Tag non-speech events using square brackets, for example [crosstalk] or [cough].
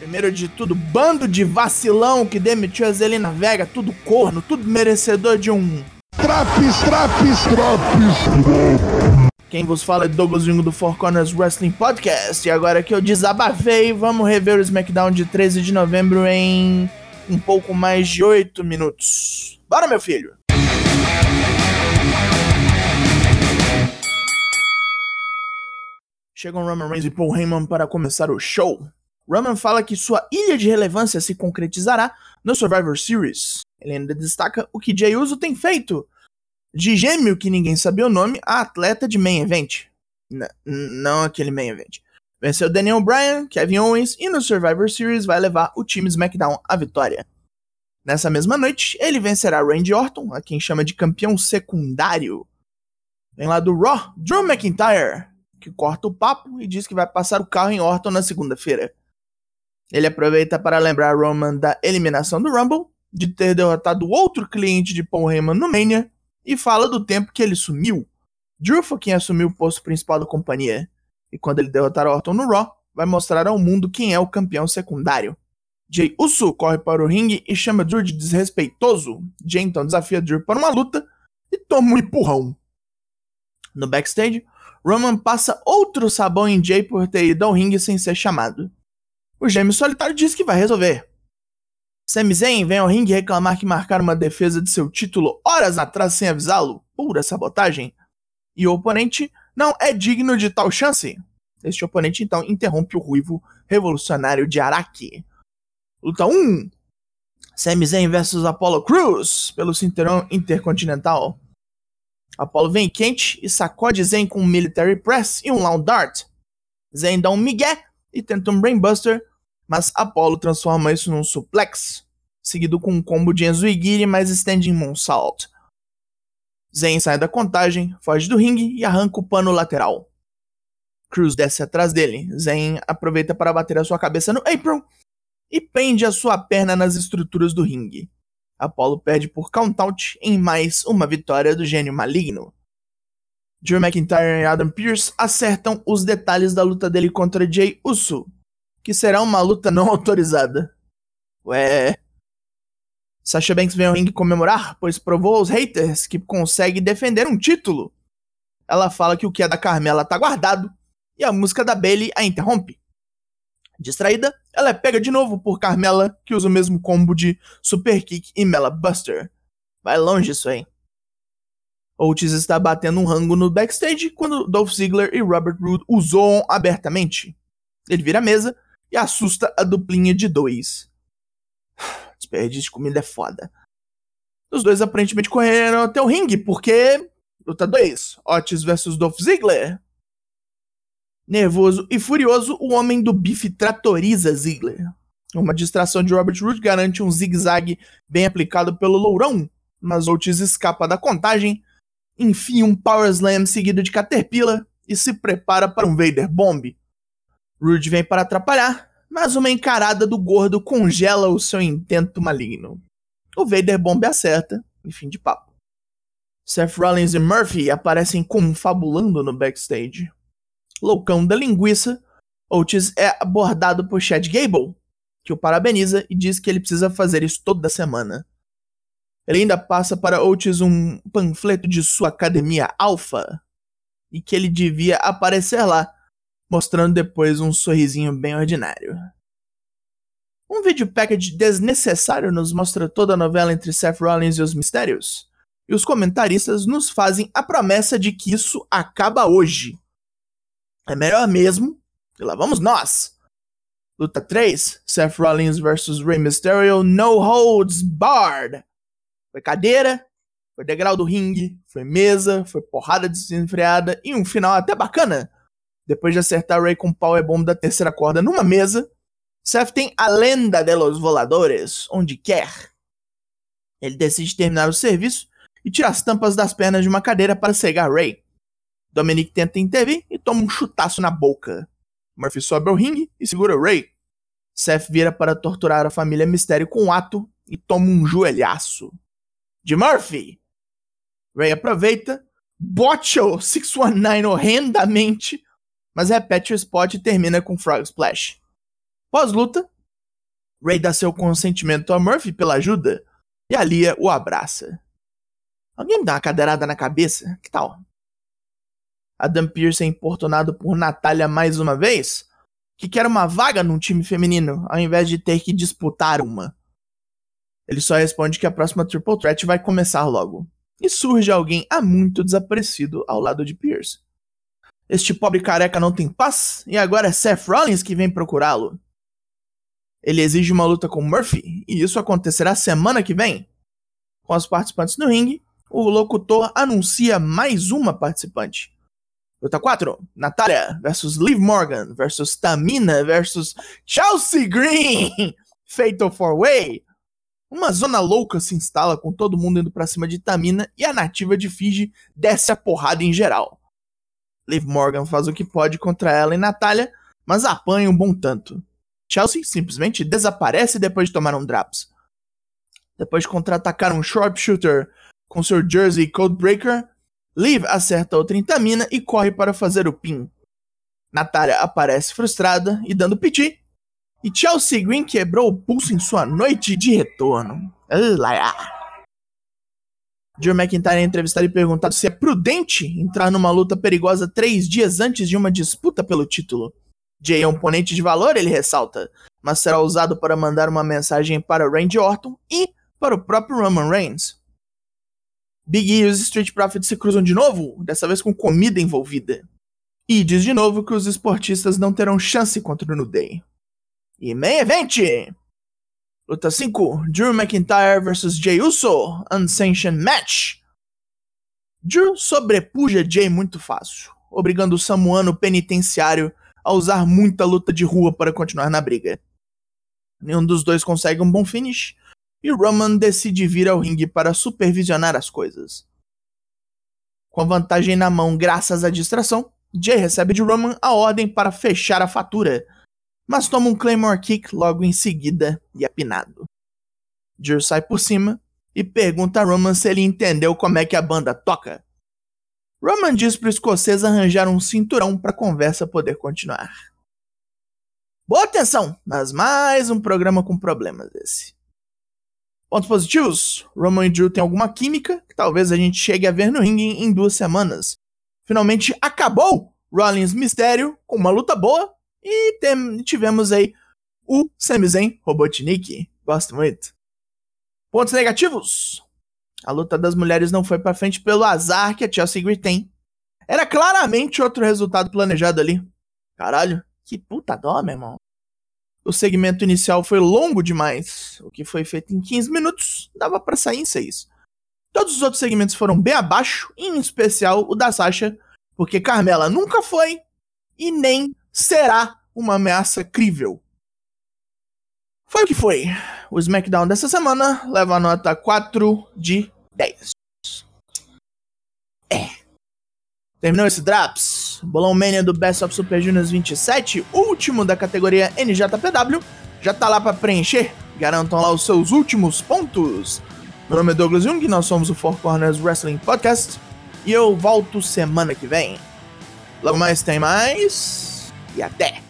Primeiro de tudo, bando de vacilão que demitiu a Zelina Vega, tudo corno, tudo merecedor de um. Traps, traps, traps. Quem vos fala é Douglas Jungo do Four Corners Wrestling Podcast. E agora que eu desabafei, vamos rever o SmackDown de 13 de novembro em um pouco mais de 8 minutos. Bora, meu filho! Chegam Roman Reigns e Paul Heyman para começar o show. Roman fala que sua ilha de relevância se concretizará no Survivor Series. Ele ainda destaca o que Jey Uso tem feito. De gêmeo que ninguém sabia o nome, a atleta de main event. N não aquele main event. Venceu Daniel Bryan, Kevin Owens e no Survivor Series vai levar o time SmackDown à vitória. Nessa mesma noite, ele vencerá Randy Orton, a quem chama de campeão secundário. Vem lá do Raw, Drew McIntyre, que corta o papo e diz que vai passar o carro em Orton na segunda-feira. Ele aproveita para lembrar Roman da eliminação do Rumble, de ter derrotado outro cliente de Paul Heyman no Mania, e fala do tempo que ele sumiu. Drew foi quem assumiu o posto principal da companhia, e quando ele derrotar Orton no Raw, vai mostrar ao mundo quem é o campeão secundário. Jay Uso corre para o ringue e chama Drew de desrespeitoso. Jay então desafia Drew para uma luta e toma um empurrão. No backstage, Roman passa outro sabão em Jay por ter ido ao ringue sem ser chamado. O gêmeo solitário diz que vai resolver. Sami Zayn vem ao ringue reclamar que marcaram uma defesa de seu título horas atrás sem avisá-lo. Pura sabotagem. E o oponente não é digno de tal chance. Este oponente então interrompe o ruivo revolucionário de Araki. Luta 1. Sami Zayn vs Apollo Cruz pelo cinturão intercontinental. Apollo vem quente e sacode Zen com um Military Press e um Lawn Dart. Zen dá um migué e tenta um Brainbuster, mas Apollo transforma isso num suplex, seguido com um combo de Enzuigiri mais Standing Moonsault. Zen sai da contagem, foge do ringue e arranca o pano lateral. Cruz desce atrás dele. Zen aproveita para bater a sua cabeça no apron e prende a sua perna nas estruturas do ringue. Apollo perde por countout em mais uma vitória do gênio maligno. Drew McIntyre e Adam Pearce acertam os detalhes da luta dele contra Jay Uso, que será uma luta não autorizada. Ué. Sasha Banks vem ao ringue comemorar, pois provou aos haters que consegue defender um título. Ela fala que o que é da Carmela tá guardado, e a música da Bailey a interrompe. Distraída, ela é pega de novo por Carmela, que usa o mesmo combo de Super Kick e Mela Buster. Vai longe isso aí. Otis está batendo um rango no backstage quando Dolph Ziggler e Robert Roode o zoam abertamente. Ele vira a mesa e assusta a duplinha de dois. [sighs] Desperdício de comida é foda. Os dois aparentemente correram até o ringue, porque. Luta 2: Otis vs Dolph Ziggler. Nervoso e furioso, o homem do bife tratoriza Ziggler. Uma distração de Robert Roode garante um zigue-zague bem aplicado pelo Lourão, mas Otis escapa da contagem, enfia um Power Slam seguido de Caterpillar e se prepara para um Vader Bomb. Roode vem para atrapalhar, mas uma encarada do gordo congela o seu intento maligno. O Vader Bomb acerta, e fim de papo. Seth Rollins e Murphy aparecem confabulando no backstage loucão da linguiça, Otis é abordado por Chad Gable, que o parabeniza e diz que ele precisa fazer isso toda semana. Ele ainda passa para Otis um panfleto de sua academia Alpha e que ele devia aparecer lá, mostrando depois um sorrisinho bem ordinário. Um vídeo package desnecessário nos mostra toda a novela entre Seth Rollins e os mistérios, e os comentaristas nos fazem a promessa de que isso acaba hoje. É melhor mesmo. E lá vamos nós. Luta 3: Seth Rollins vs Rey Mysterio No Holds Barred. Foi cadeira, foi degrau do ringue, foi mesa, foi porrada desenfreada e um final até bacana. Depois de acertar Ray com o powerbomb da terceira corda numa mesa, Seth tem a lenda de los voladores onde quer. Ele decide terminar o serviço e tira as tampas das pernas de uma cadeira para cegar Ray. Dominic tenta intervir e toma um chutaço na boca. Murphy sobe ao ringue e segura Ray. Seth vira para torturar a família Mistério com um ato e toma um joelhaço. De Murphy! Ray aproveita, bota o 619 horrendamente, mas repete o spot e termina com Frog Splash. Pós-luta, Ray dá seu consentimento a Murphy pela ajuda e a Lia o abraça. Alguém me dá uma cadeirada na cabeça? Que tal? Adam Pearce é importunado por Natália mais uma vez, que quer uma vaga num time feminino, ao invés de ter que disputar uma. Ele só responde que a próxima Triple Threat vai começar logo. E surge alguém há muito desaparecido ao lado de Pierce. Este pobre careca não tem paz e agora é Seth Rollins que vem procurá-lo. Ele exige uma luta com Murphy e isso acontecerá semana que vem. Com os participantes no ringue, o locutor anuncia mais uma participante. Luta 4, Natália versus Liv Morgan versus Tamina versus Chelsea Green. [laughs] Fatal 4-Way. Uma zona louca se instala com todo mundo indo pra cima de Tamina e a nativa de Fiji desce a porrada em geral. Liv Morgan faz o que pode contra ela e Natália, mas apanha um bom tanto. Chelsea simplesmente desaparece depois de tomar um drops. Depois de contra-atacar um sharpshooter com seu jersey Codebreaker, Liv acerta outra em Tamina e corre para fazer o pin. Natália aparece frustrada e dando piti. E Chelsea Green quebrou o pulso em sua noite de retorno. Drew McIntyre é entrevistado e perguntado se é prudente entrar numa luta perigosa três dias antes de uma disputa pelo título. Jay é um oponente de valor, ele ressalta, mas será usado para mandar uma mensagem para Randy Orton e para o próprio Roman Reigns. Big E e os Street Profits se cruzam de novo, dessa vez com comida envolvida. E diz de novo que os esportistas não terão chance contra o New Day. E main event! Luta 5, Drew McIntyre vs Jay Uso, Unsanctioned Match. Drew sobrepuja Jay muito fácil, obrigando o samuano penitenciário a usar muita luta de rua para continuar na briga. Nenhum dos dois consegue um bom finish, e Roman decide vir ao ringue para supervisionar as coisas. Com a vantagem na mão graças à distração, Jay recebe de Roman a ordem para fechar a fatura, mas toma um Claymore Kick logo em seguida e é pinado. Drew sai por cima e pergunta a Roman se ele entendeu como é que a banda toca. Roman diz para o escocês arranjar um cinturão para a conversa poder continuar. Boa atenção, mas mais um programa com problemas esse. Pontos positivos: Roman e Drew têm alguma química que talvez a gente chegue a ver no ringue em duas semanas. Finalmente acabou Rollins Mistério com uma luta boa e tem, tivemos aí o Sami Zayn Robotnik. Gosto muito. Pontos negativos: a luta das mulheres não foi para frente pelo azar que a Chelsea Green tem. Era claramente outro resultado planejado ali. Caralho, que puta dó, meu irmão. O segmento inicial foi longo demais. O que foi feito em 15 minutos dava para sair em 6. Todos os outros segmentos foram bem abaixo, em especial o da Sasha, porque Carmela nunca foi e nem será uma ameaça crível. Foi o que foi. O SmackDown dessa semana leva a nota 4 de 10. É. Terminou esse Draps. Bolão Mania do Best of Super Juniors 27, último da categoria NJPW, já tá lá para preencher. Garantam lá os seus últimos pontos. Meu nome é Douglas Jung, nós somos o Four Corners Wrestling Podcast e eu volto semana que vem. Logo mais tem mais e até!